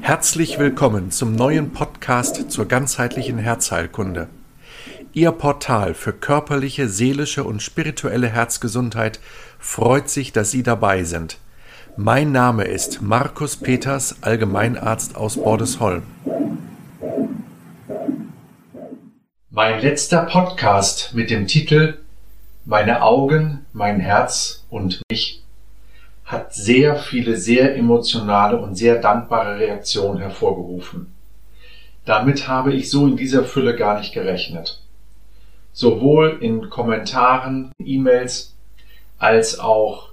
Herzlich willkommen zum neuen Podcast zur ganzheitlichen Herzheilkunde. Ihr Portal für körperliche, seelische und spirituelle Herzgesundheit freut sich, dass Sie dabei sind. Mein Name ist Markus Peters, Allgemeinarzt aus Bordesholm. Mein letzter Podcast mit dem Titel Meine Augen, mein Herz und mich hat sehr viele sehr emotionale und sehr dankbare Reaktionen hervorgerufen. Damit habe ich so in dieser Fülle gar nicht gerechnet. Sowohl in Kommentaren, E-Mails als auch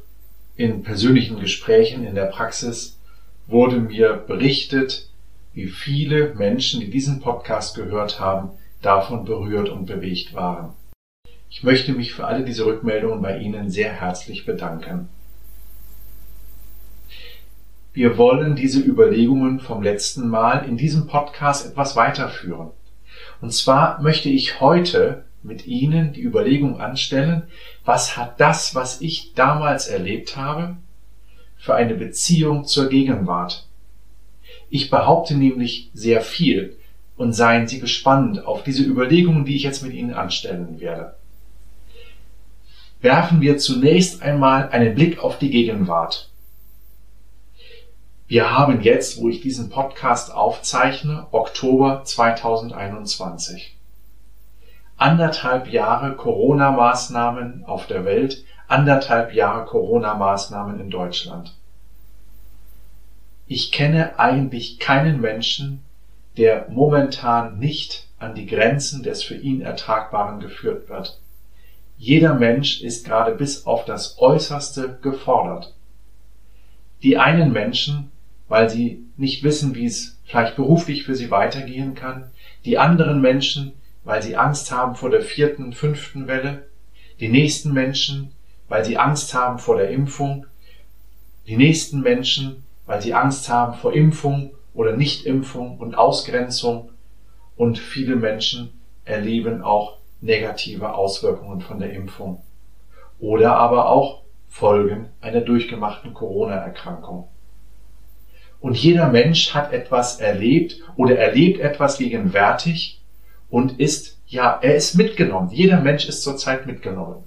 in persönlichen Gesprächen in der Praxis wurde mir berichtet, wie viele Menschen, die diesen Podcast gehört haben, davon berührt und bewegt waren. Ich möchte mich für alle diese Rückmeldungen bei Ihnen sehr herzlich bedanken. Wir wollen diese Überlegungen vom letzten Mal in diesem Podcast etwas weiterführen. Und zwar möchte ich heute mit Ihnen die Überlegung anstellen, was hat das, was ich damals erlebt habe, für eine Beziehung zur Gegenwart? Ich behaupte nämlich sehr viel und seien Sie gespannt auf diese Überlegungen, die ich jetzt mit Ihnen anstellen werde. Werfen wir zunächst einmal einen Blick auf die Gegenwart. Wir haben jetzt, wo ich diesen Podcast aufzeichne, Oktober 2021. Anderthalb Jahre Corona-Maßnahmen auf der Welt, anderthalb Jahre Corona-Maßnahmen in Deutschland. Ich kenne eigentlich keinen Menschen, der momentan nicht an die Grenzen des für ihn Ertragbaren geführt wird. Jeder Mensch ist gerade bis auf das Äußerste gefordert. Die einen Menschen weil sie nicht wissen, wie es vielleicht beruflich für sie weitergehen kann. Die anderen Menschen, weil sie Angst haben vor der vierten, fünften Welle. Die nächsten Menschen, weil sie Angst haben vor der Impfung. Die nächsten Menschen, weil sie Angst haben vor Impfung oder Nichtimpfung und Ausgrenzung. Und viele Menschen erleben auch negative Auswirkungen von der Impfung. Oder aber auch Folgen einer durchgemachten Corona-Erkrankung. Und jeder Mensch hat etwas erlebt oder erlebt etwas gegenwärtig und ist, ja, er ist mitgenommen. Jeder Mensch ist zurzeit mitgenommen.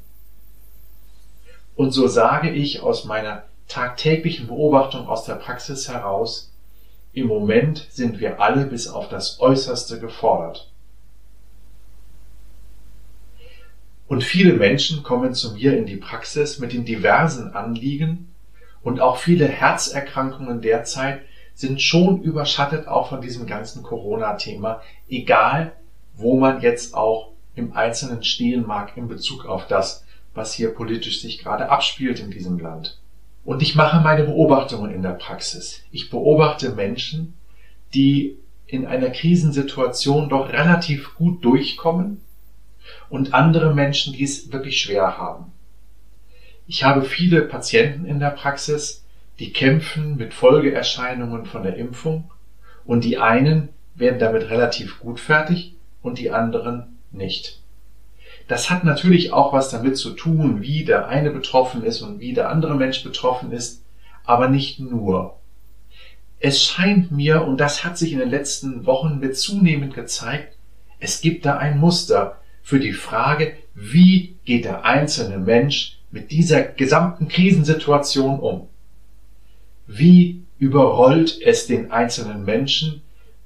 Und so sage ich aus meiner tagtäglichen Beobachtung aus der Praxis heraus, im Moment sind wir alle bis auf das Äußerste gefordert. Und viele Menschen kommen zu mir in die Praxis mit den diversen Anliegen, und auch viele Herzerkrankungen derzeit sind schon überschattet auch von diesem ganzen Corona-Thema, egal wo man jetzt auch im Einzelnen stehen mag in Bezug auf das, was hier politisch sich gerade abspielt in diesem Land. Und ich mache meine Beobachtungen in der Praxis. Ich beobachte Menschen, die in einer Krisensituation doch relativ gut durchkommen und andere Menschen, die es wirklich schwer haben. Ich habe viele Patienten in der Praxis, die kämpfen mit Folgeerscheinungen von der Impfung und die einen werden damit relativ gut fertig und die anderen nicht. Das hat natürlich auch was damit zu tun, wie der eine betroffen ist und wie der andere Mensch betroffen ist, aber nicht nur. Es scheint mir, und das hat sich in den letzten Wochen mit zunehmend gezeigt, es gibt da ein Muster für die Frage, wie geht der einzelne Mensch mit dieser gesamten Krisensituation um? Wie überrollt es den einzelnen Menschen?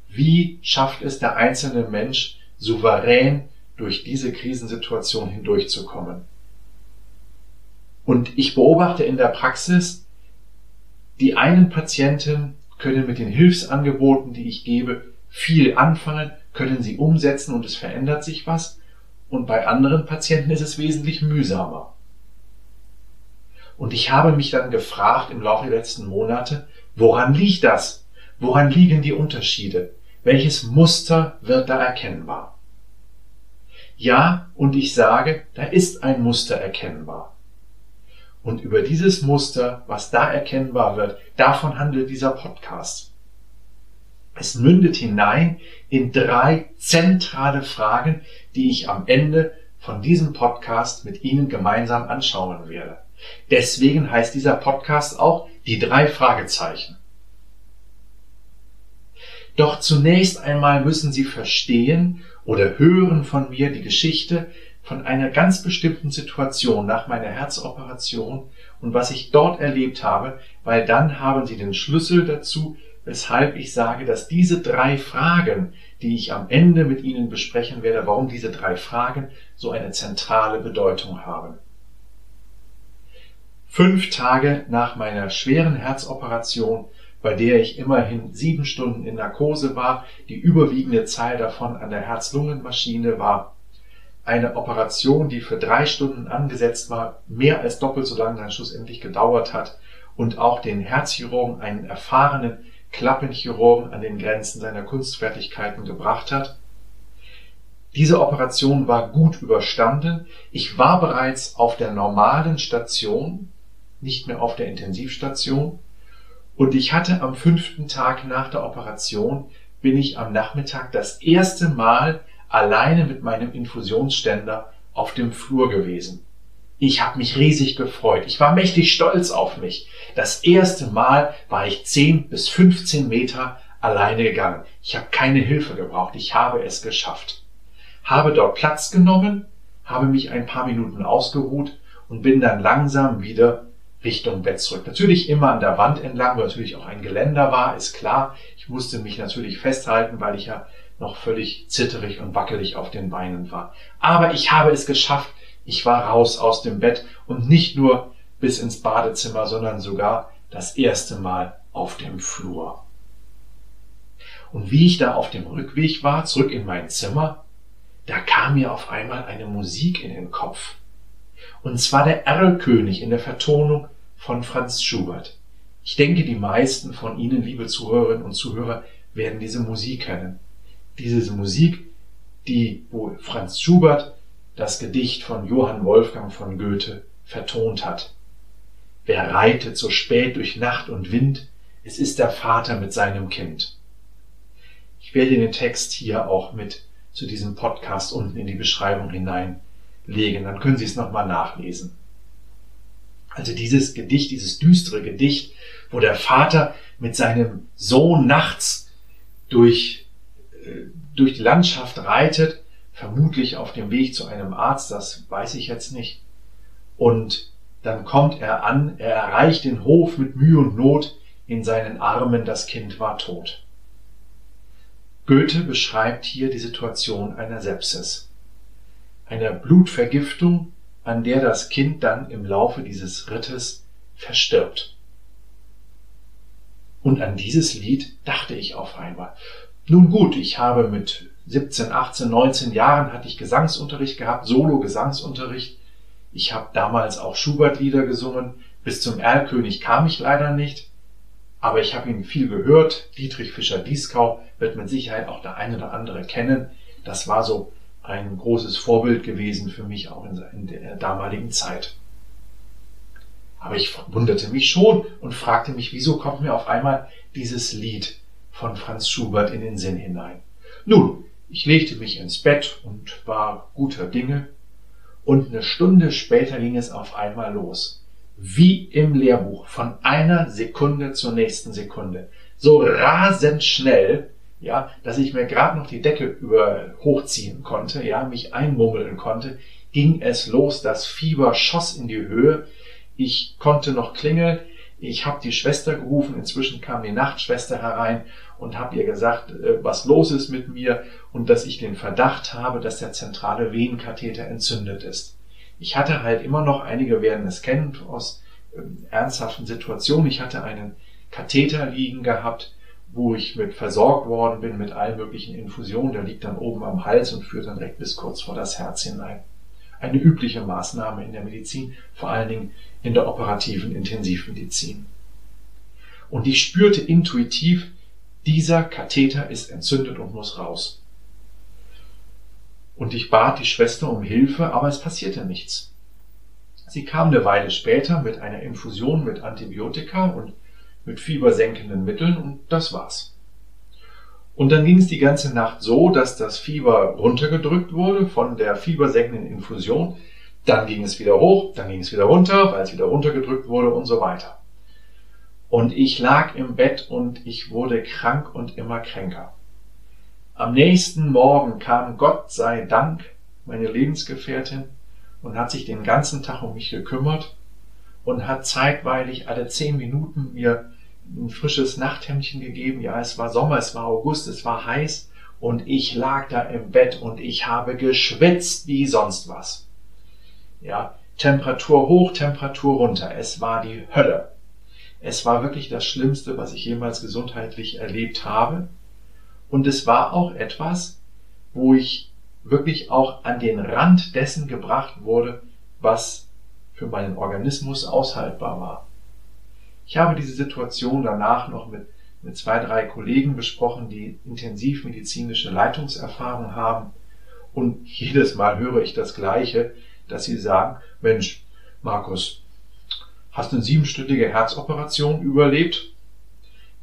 Wie schafft es der einzelne Mensch, souverän durch diese Krisensituation hindurchzukommen? Und ich beobachte in der Praxis, die einen Patienten können mit den Hilfsangeboten, die ich gebe, viel anfangen, können sie umsetzen und es verändert sich was. Und bei anderen Patienten ist es wesentlich mühsamer. Und ich habe mich dann gefragt im Laufe der letzten Monate, woran liegt das? Woran liegen die Unterschiede? Welches Muster wird da erkennbar? Ja, und ich sage, da ist ein Muster erkennbar. Und über dieses Muster, was da erkennbar wird, davon handelt dieser Podcast. Es mündet hinein in drei zentrale Fragen, die ich am Ende von diesem Podcast mit Ihnen gemeinsam anschauen werde. Deswegen heißt dieser Podcast auch die drei Fragezeichen. Doch zunächst einmal müssen Sie verstehen oder hören von mir die Geschichte von einer ganz bestimmten Situation nach meiner Herzoperation und was ich dort erlebt habe, weil dann haben Sie den Schlüssel dazu, weshalb ich sage, dass diese drei Fragen, die ich am Ende mit Ihnen besprechen werde, warum diese drei Fragen so eine zentrale Bedeutung haben. Fünf Tage nach meiner schweren Herzoperation, bei der ich immerhin sieben Stunden in Narkose war, die überwiegende Zahl davon an der Herz-Lungen-Maschine war, eine Operation, die für drei Stunden angesetzt war, mehr als doppelt so lange dann schlussendlich gedauert hat und auch den Herzchirurgen, einen erfahrenen Klappenchirurgen an den Grenzen seiner Kunstfertigkeiten gebracht hat. Diese Operation war gut überstanden. Ich war bereits auf der normalen Station, nicht mehr auf der Intensivstation. Und ich hatte am fünften Tag nach der Operation, bin ich am Nachmittag das erste Mal alleine mit meinem Infusionsständer auf dem Flur gewesen. Ich habe mich riesig gefreut. Ich war mächtig stolz auf mich. Das erste Mal war ich 10 bis 15 Meter alleine gegangen. Ich habe keine Hilfe gebraucht. Ich habe es geschafft. Habe dort Platz genommen, habe mich ein paar Minuten ausgeruht und bin dann langsam wieder Richtung Bett zurück. Natürlich immer an der Wand entlang, wo natürlich auch ein Geländer war, ist klar. Ich musste mich natürlich festhalten, weil ich ja noch völlig zitterig und wackelig auf den Beinen war. Aber ich habe es geschafft. Ich war raus aus dem Bett und nicht nur bis ins Badezimmer, sondern sogar das erste Mal auf dem Flur. Und wie ich da auf dem Rückweg war, zurück in mein Zimmer, da kam mir auf einmal eine Musik in den Kopf. Und zwar der Erlkönig in der Vertonung von Franz Schubert. Ich denke, die meisten von Ihnen, liebe Zuhörerinnen und Zuhörer, werden diese Musik kennen. Diese Musik, die, wo Franz Schubert das Gedicht von Johann Wolfgang von Goethe vertont hat. Wer reitet so spät durch Nacht und Wind, es ist der Vater mit seinem Kind. Ich werde den Text hier auch mit zu diesem Podcast unten in die Beschreibung hineinlegen, dann können Sie es nochmal nachlesen. Also dieses Gedicht, dieses düstere Gedicht, wo der Vater mit seinem Sohn nachts durch, äh, durch die Landschaft reitet, vermutlich auf dem Weg zu einem Arzt, das weiß ich jetzt nicht, und dann kommt er an, er erreicht den Hof mit Mühe und Not, in seinen Armen das Kind war tot. Goethe beschreibt hier die Situation einer Sepsis, einer Blutvergiftung, an der das Kind dann im Laufe dieses Rittes verstirbt. Und an dieses Lied dachte ich auf einmal. Nun gut, ich habe mit 17, 18, 19 Jahren hatte ich Gesangsunterricht gehabt, Solo-Gesangsunterricht ich habe damals auch Schubert-Lieder gesungen. Bis zum Erlkönig kam ich leider nicht. Aber ich habe ihn viel gehört. Dietrich Fischer-Dieskau wird mit Sicherheit auch der eine oder andere kennen. Das war so ein großes Vorbild gewesen für mich auch in der damaligen Zeit. Aber ich wunderte mich schon und fragte mich, wieso kommt mir auf einmal dieses Lied von Franz Schubert in den Sinn hinein. Nun, ich legte mich ins Bett und war guter Dinge und eine Stunde später ging es auf einmal los. Wie im Lehrbuch, von einer Sekunde zur nächsten Sekunde. So rasend schnell, ja, dass ich mir gerade noch die Decke über hochziehen konnte, ja, mich einmummeln konnte, ging es los. Das Fieber schoss in die Höhe. Ich konnte noch klingeln. Ich habe die Schwester gerufen. Inzwischen kam die Nachtschwester herein und habe ihr gesagt, äh, was los ist mit mir und dass ich den Verdacht habe, dass der zentrale Venenkatheter entzündet ist. Ich hatte halt immer noch, einige werden es kennen aus äh, ernsthaften Situationen, ich hatte einen Katheter liegen gehabt, wo ich mit versorgt worden bin mit allen möglichen Infusionen. Der liegt dann oben am Hals und führt dann direkt bis kurz vor das Herz hinein. Eine übliche Maßnahme in der Medizin, vor allen Dingen in der operativen Intensivmedizin. Und ich spürte intuitiv, dieser Katheter ist entzündet und muss raus. Und ich bat die Schwester um Hilfe, aber es passierte nichts. Sie kam eine Weile später mit einer Infusion mit Antibiotika und mit fiebersenkenden Mitteln und das war's. Und dann ging es die ganze Nacht so, dass das Fieber runtergedrückt wurde von der fiebersenkenden Infusion. Dann ging es wieder hoch, dann ging es wieder runter, weil es wieder runtergedrückt wurde und so weiter. Und ich lag im Bett und ich wurde krank und immer kränker. Am nächsten Morgen kam Gott sei Dank meine Lebensgefährtin und hat sich den ganzen Tag um mich gekümmert und hat zeitweilig alle zehn Minuten mir ein frisches Nachthemdchen gegeben. Ja, es war Sommer, es war August, es war heiß und ich lag da im Bett und ich habe geschwitzt wie sonst was. Ja, Temperatur hoch, Temperatur runter. Es war die Hölle. Es war wirklich das Schlimmste, was ich jemals gesundheitlich erlebt habe. Und es war auch etwas, wo ich wirklich auch an den Rand dessen gebracht wurde, was für meinen Organismus aushaltbar war. Ich habe diese Situation danach noch mit, mit zwei, drei Kollegen besprochen, die intensiv medizinische Leitungserfahrung haben. Und jedes Mal höre ich das Gleiche, dass sie sagen, Mensch, Markus, hast eine siebenstündige Herzoperation überlebt,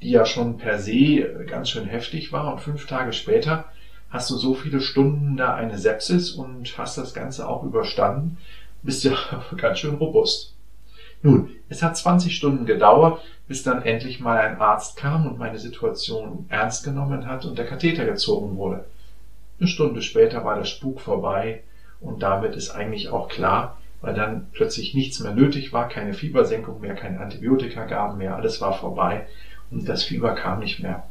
die ja schon per se ganz schön heftig war und fünf Tage später hast du so viele Stunden da eine Sepsis und hast das Ganze auch überstanden, bist ja ganz schön robust. Nun, es hat 20 Stunden gedauert, bis dann endlich mal ein Arzt kam und meine Situation ernst genommen hat und der Katheter gezogen wurde. Eine Stunde später war der Spuk vorbei und damit ist eigentlich auch klar, weil dann plötzlich nichts mehr nötig war, keine Fiebersenkung mehr, keine Antibiotikagaben mehr, alles war vorbei und das Fieber kam nicht mehr.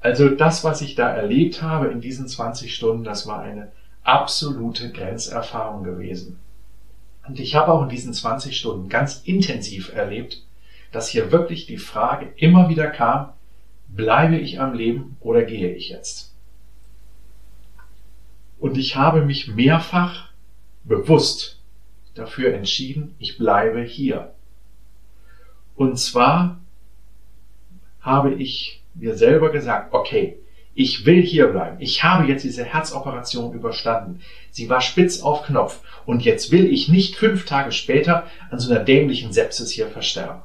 Also das, was ich da erlebt habe in diesen 20 Stunden, das war eine absolute Grenzerfahrung gewesen. Und ich habe auch in diesen 20 Stunden ganz intensiv erlebt, dass hier wirklich die Frage immer wieder kam, bleibe ich am Leben oder gehe ich jetzt? Und ich habe mich mehrfach bewusst dafür entschieden, ich bleibe hier. Und zwar habe ich mir selber gesagt, okay, ich will hier bleiben. Ich habe jetzt diese Herzoperation überstanden. Sie war spitz auf Knopf. Und jetzt will ich nicht fünf Tage später an so einer dämlichen Sepsis hier versterben.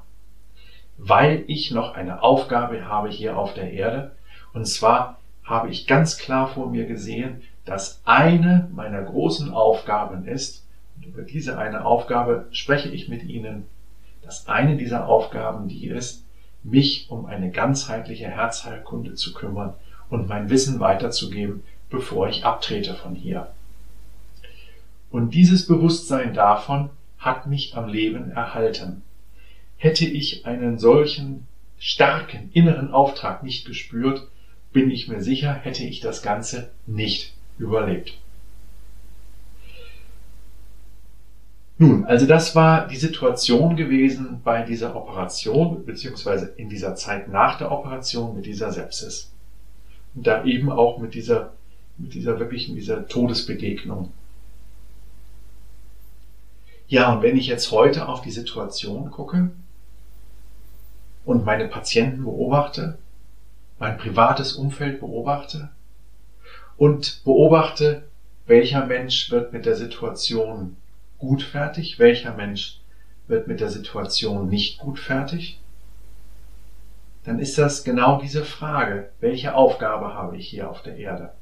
Weil ich noch eine Aufgabe habe hier auf der Erde. Und zwar habe ich ganz klar vor mir gesehen, dass eine meiner großen Aufgaben ist, und über diese eine Aufgabe spreche ich mit Ihnen, dass eine dieser Aufgaben die ist, mich um eine ganzheitliche Herzheilkunde zu kümmern und mein Wissen weiterzugeben, bevor ich abtrete von hier. Und dieses Bewusstsein davon hat mich am Leben erhalten. Hätte ich einen solchen starken inneren Auftrag nicht gespürt, bin ich mir sicher, hätte ich das Ganze nicht überlebt. Nun, also das war die Situation gewesen bei dieser Operation, beziehungsweise in dieser Zeit nach der Operation mit dieser Sepsis. Und da eben auch mit dieser, mit dieser wirklichen, dieser Todesbegegnung. Ja, und wenn ich jetzt heute auf die Situation gucke und meine Patienten beobachte, mein privates Umfeld beobachte und beobachte, welcher Mensch wird mit der Situation gut fertig, welcher Mensch wird mit der Situation nicht gut fertig, dann ist das genau diese Frage, welche Aufgabe habe ich hier auf der Erde?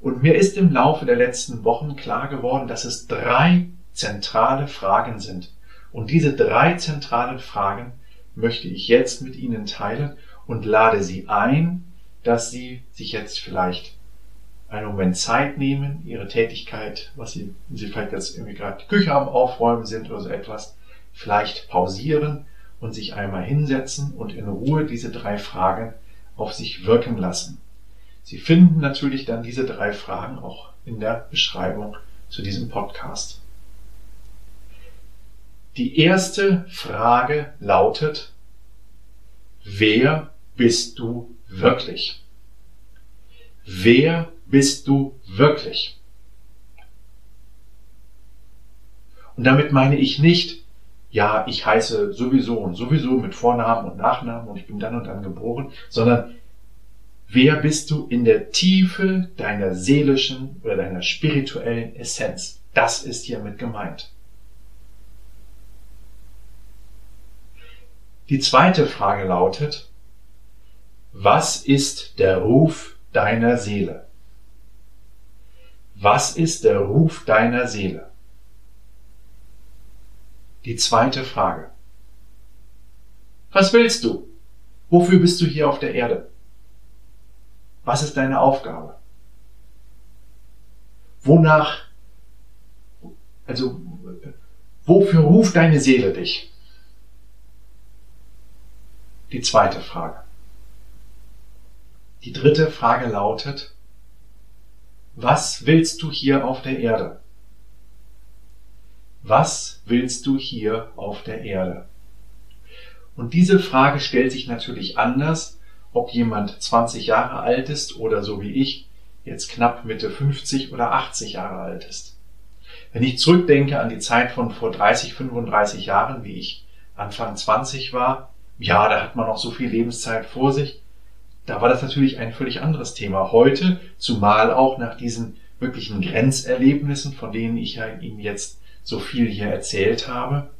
Und mir ist im Laufe der letzten Wochen klar geworden, dass es drei zentrale Fragen sind. Und diese drei zentralen Fragen möchte ich jetzt mit Ihnen teilen und lade Sie ein, dass Sie sich jetzt vielleicht einen Moment Zeit nehmen, ihre Tätigkeit, was sie, sie vielleicht jetzt irgendwie gerade die Küche am Aufräumen sind oder so etwas, vielleicht pausieren und sich einmal hinsetzen und in Ruhe diese drei Fragen auf sich wirken lassen. Sie finden natürlich dann diese drei Fragen auch in der Beschreibung zu diesem Podcast. Die erste Frage lautet, wer bist du wirklich? Wer bist du wirklich? Und damit meine ich nicht, ja, ich heiße sowieso und sowieso mit Vornamen und Nachnamen und ich bin dann und dann geboren, sondern wer bist du in der Tiefe deiner seelischen oder deiner spirituellen Essenz? Das ist hiermit gemeint. Die zweite Frage lautet, was ist der Ruf deiner Seele? Was ist der Ruf deiner Seele? Die zweite Frage. Was willst du? Wofür bist du hier auf der Erde? Was ist deine Aufgabe? Wonach, also, wofür ruft deine Seele dich? Die zweite Frage. Die dritte Frage lautet, was willst du hier auf der Erde? Was willst du hier auf der Erde? Und diese Frage stellt sich natürlich anders, ob jemand 20 Jahre alt ist oder so wie ich jetzt knapp Mitte 50 oder 80 Jahre alt ist. Wenn ich zurückdenke an die Zeit von vor 30, 35 Jahren, wie ich Anfang 20 war, ja, da hat man noch so viel Lebenszeit vor sich. Da war das natürlich ein völlig anderes Thema. Heute, zumal auch nach diesen wirklichen Grenzerlebnissen, von denen ich ja Ihnen jetzt so viel hier erzählt habe,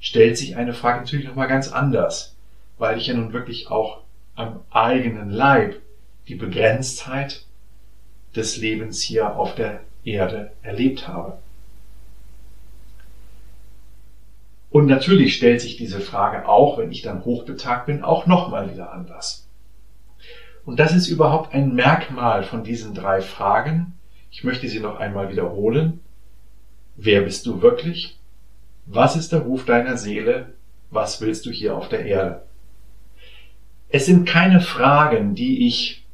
stellt sich eine Frage natürlich nochmal ganz anders, weil ich ja nun wirklich auch am eigenen Leib die Begrenztheit des Lebens hier auf der Erde erlebt habe. Und natürlich stellt sich diese Frage auch, wenn ich dann hochbetagt bin, auch nochmal wieder anders. Und das ist überhaupt ein Merkmal von diesen drei Fragen. Ich möchte sie noch einmal wiederholen. Wer bist du wirklich? Was ist der Ruf deiner Seele? Was willst du hier auf der Erde? Es sind keine Fragen, die ich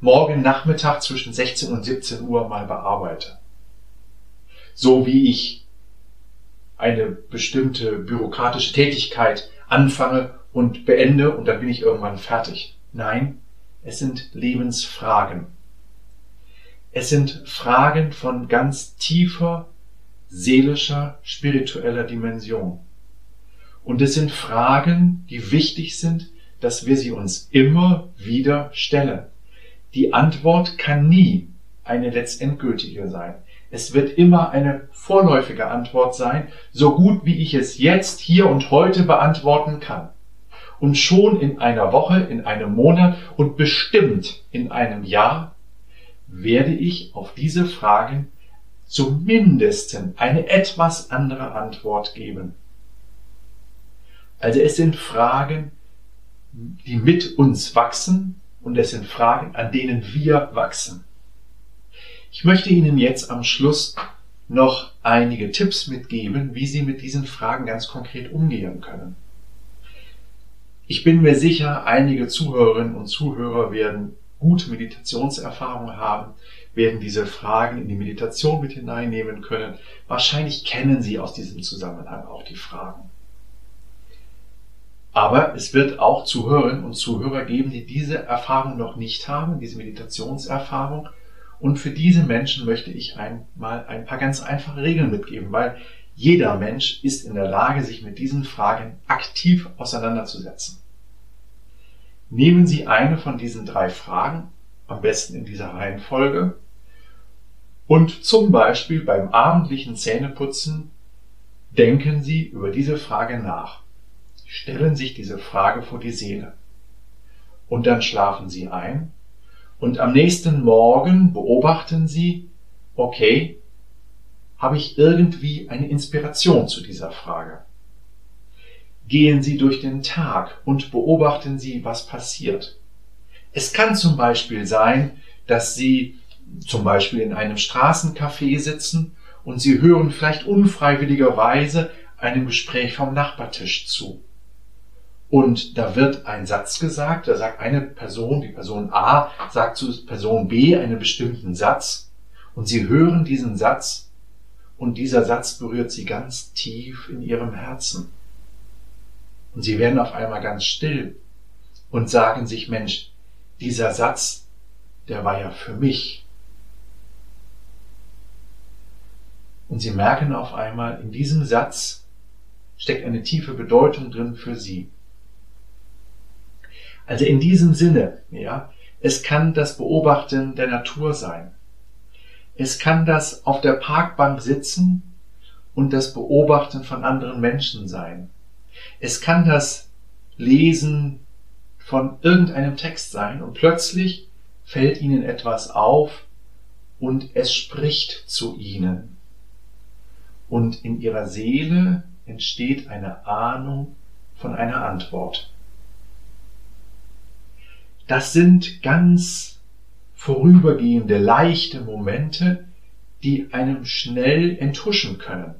morgen Nachmittag zwischen 16 und 17 Uhr mal bearbeite. So wie ich eine bestimmte bürokratische Tätigkeit anfange und beende und dann bin ich irgendwann fertig. Nein, es sind Lebensfragen. Es sind Fragen von ganz tiefer seelischer, spiritueller Dimension. Und es sind Fragen, die wichtig sind, dass wir sie uns immer wieder stellen. Die Antwort kann nie eine letztendgültige sein. Es wird immer eine vorläufige Antwort sein, so gut wie ich es jetzt, hier und heute beantworten kann. Und schon in einer Woche, in einem Monat und bestimmt in einem Jahr werde ich auf diese Fragen zumindest eine etwas andere Antwort geben. Also es sind Fragen, die mit uns wachsen und es sind Fragen, an denen wir wachsen. Ich möchte Ihnen jetzt am Schluss noch einige Tipps mitgeben, wie Sie mit diesen Fragen ganz konkret umgehen können. Ich bin mir sicher, einige Zuhörerinnen und Zuhörer werden gute Meditationserfahrungen haben, werden diese Fragen in die Meditation mit hineinnehmen können. Wahrscheinlich kennen Sie aus diesem Zusammenhang auch die Fragen. Aber es wird auch Zuhörerinnen und Zuhörer geben, die diese Erfahrung noch nicht haben, diese Meditationserfahrung. Und für diese Menschen möchte ich einmal ein paar ganz einfache Regeln mitgeben, weil jeder Mensch ist in der Lage, sich mit diesen Fragen aktiv auseinanderzusetzen. Nehmen Sie eine von diesen drei Fragen, am besten in dieser Reihenfolge, und zum Beispiel beim abendlichen Zähneputzen denken Sie über diese Frage nach. Stellen sich diese Frage vor die Seele. Und dann schlafen Sie ein und am nächsten Morgen beobachten Sie, okay, habe ich irgendwie eine Inspiration zu dieser Frage? Gehen Sie durch den Tag und beobachten Sie, was passiert. Es kann zum Beispiel sein, dass Sie zum Beispiel in einem Straßencafé sitzen und Sie hören vielleicht unfreiwilligerweise einem Gespräch vom Nachbartisch zu. Und da wird ein Satz gesagt, da sagt eine Person, die Person A, sagt zu Person B einen bestimmten Satz und Sie hören diesen Satz und dieser Satz berührt Sie ganz tief in Ihrem Herzen. Und Sie werden auf einmal ganz still und sagen sich, Mensch, dieser Satz, der war ja für mich. Und sie merken auf einmal, in diesem Satz steckt eine tiefe Bedeutung drin für sie. Also in diesem Sinne, ja, es kann das Beobachten der Natur sein. Es kann das auf der Parkbank sitzen und das Beobachten von anderen Menschen sein. Es kann das Lesen von irgendeinem Text sein und plötzlich fällt ihnen etwas auf und es spricht zu ihnen und in ihrer Seele entsteht eine Ahnung, von einer Antwort. Das sind ganz vorübergehende, leichte Momente, die einem schnell enthuschen können.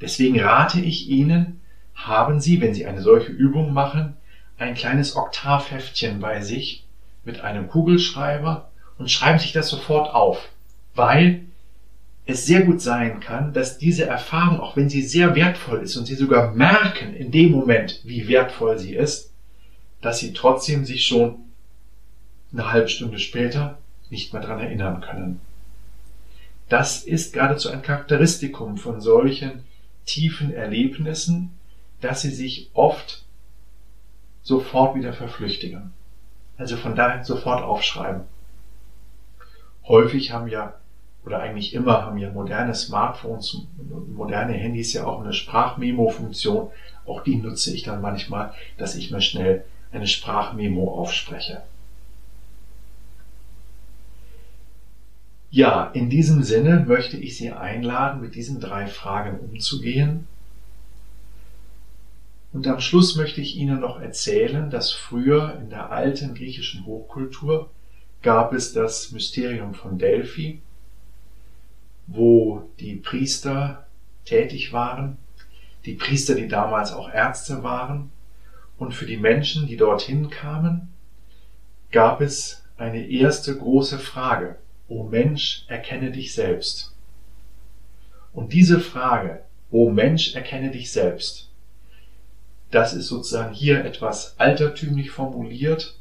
Deswegen rate ich Ihnen, haben Sie, wenn Sie eine solche Übung machen, ein kleines Oktavheftchen bei sich mit einem Kugelschreiber und schreiben sich das sofort auf, weil es sehr gut sein kann, dass diese Erfahrung, auch wenn sie sehr wertvoll ist und Sie sogar merken in dem Moment, wie wertvoll sie ist, dass Sie trotzdem sich schon eine halbe Stunde später nicht mehr daran erinnern können. Das ist geradezu ein Charakteristikum von solchen tiefen Erlebnissen, dass sie sich oft sofort wieder verflüchtigen. Also von daher sofort aufschreiben. Häufig haben ja, oder eigentlich immer haben ja moderne Smartphones, moderne Handys ja auch eine Sprachmemo-Funktion. Auch die nutze ich dann manchmal, dass ich mir schnell eine Sprachmemo aufspreche. Ja, in diesem Sinne möchte ich Sie einladen, mit diesen drei Fragen umzugehen. Und am Schluss möchte ich Ihnen noch erzählen, dass früher in der alten griechischen Hochkultur gab es das Mysterium von Delphi, wo die Priester tätig waren, die Priester, die damals auch Ärzte waren, und für die Menschen, die dorthin kamen, gab es eine erste große Frage. O Mensch, erkenne dich selbst. Und diese Frage, O Mensch, erkenne dich selbst, das ist sozusagen hier etwas altertümlich formuliert.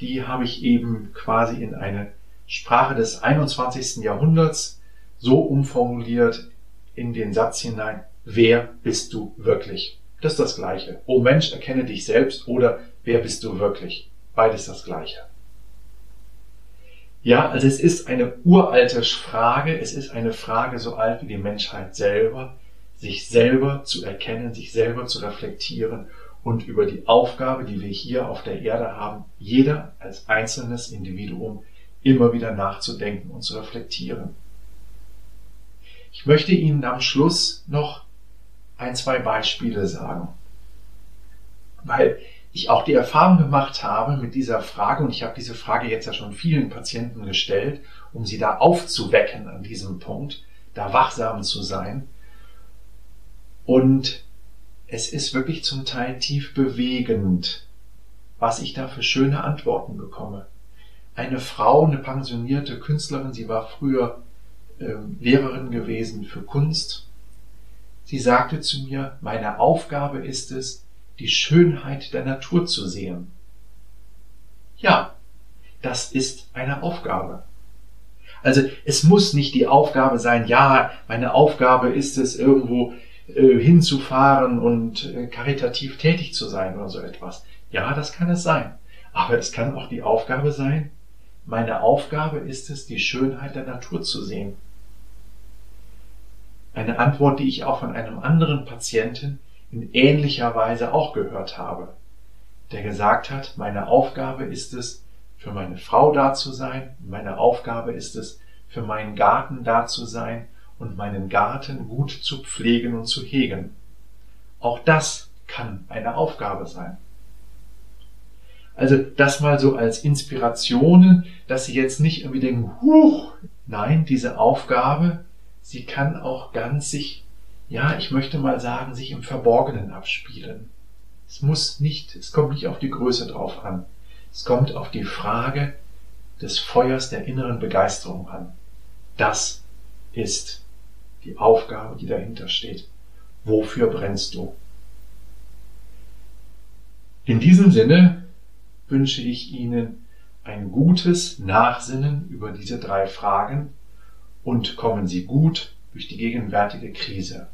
Die habe ich eben quasi in eine Sprache des 21. Jahrhunderts so umformuliert in den Satz hinein, wer bist du wirklich? Das ist das Gleiche. O Mensch, erkenne dich selbst oder wer bist du wirklich? Beides das Gleiche. Ja, also es ist eine uralte Frage, es ist eine Frage so alt wie die Menschheit selber, sich selber zu erkennen, sich selber zu reflektieren und über die Aufgabe, die wir hier auf der Erde haben, jeder als einzelnes Individuum immer wieder nachzudenken und zu reflektieren. Ich möchte Ihnen am Schluss noch ein, zwei Beispiele sagen, weil ich auch die Erfahrung gemacht habe mit dieser Frage, und ich habe diese Frage jetzt ja schon vielen Patienten gestellt, um sie da aufzuwecken an diesem Punkt, da wachsam zu sein. Und es ist wirklich zum Teil tief bewegend, was ich da für schöne Antworten bekomme. Eine Frau, eine pensionierte Künstlerin, sie war früher äh, Lehrerin gewesen für Kunst. Sie sagte zu mir, meine Aufgabe ist es, die Schönheit der Natur zu sehen. Ja, das ist eine Aufgabe. Also es muss nicht die Aufgabe sein, ja, meine Aufgabe ist es, irgendwo äh, hinzufahren und äh, karitativ tätig zu sein oder so etwas. Ja, das kann es sein. Aber es kann auch die Aufgabe sein, meine Aufgabe ist es, die Schönheit der Natur zu sehen. Eine Antwort, die ich auch von einem anderen Patienten in ähnlicher Weise auch gehört habe, der gesagt hat, meine Aufgabe ist es, für meine Frau da zu sein, meine Aufgabe ist es, für meinen Garten da zu sein und meinen Garten gut zu pflegen und zu hegen. Auch das kann eine Aufgabe sein. Also das mal so als Inspirationen, dass Sie jetzt nicht irgendwie denken, huch, nein, diese Aufgabe, sie kann auch ganz sich ja, ich möchte mal sagen, sich im Verborgenen abspielen. Es muss nicht, es kommt nicht auf die Größe drauf an. Es kommt auf die Frage des Feuers der inneren Begeisterung an. Das ist die Aufgabe, die dahinter steht. Wofür brennst du? In diesem Sinne wünsche ich Ihnen ein gutes Nachsinnen über diese drei Fragen und kommen Sie gut durch die gegenwärtige Krise.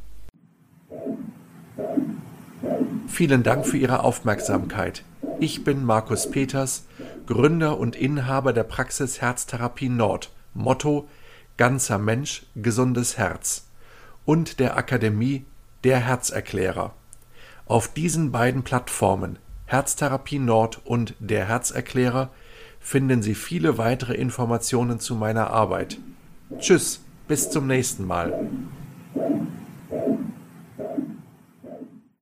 Vielen Dank für Ihre Aufmerksamkeit. Ich bin Markus Peters, Gründer und Inhaber der Praxis Herztherapie Nord, Motto Ganzer Mensch, gesundes Herz und der Akademie Der Herzerklärer. Auf diesen beiden Plattformen Herztherapie Nord und Der Herzerklärer finden Sie viele weitere Informationen zu meiner Arbeit. Tschüss, bis zum nächsten Mal.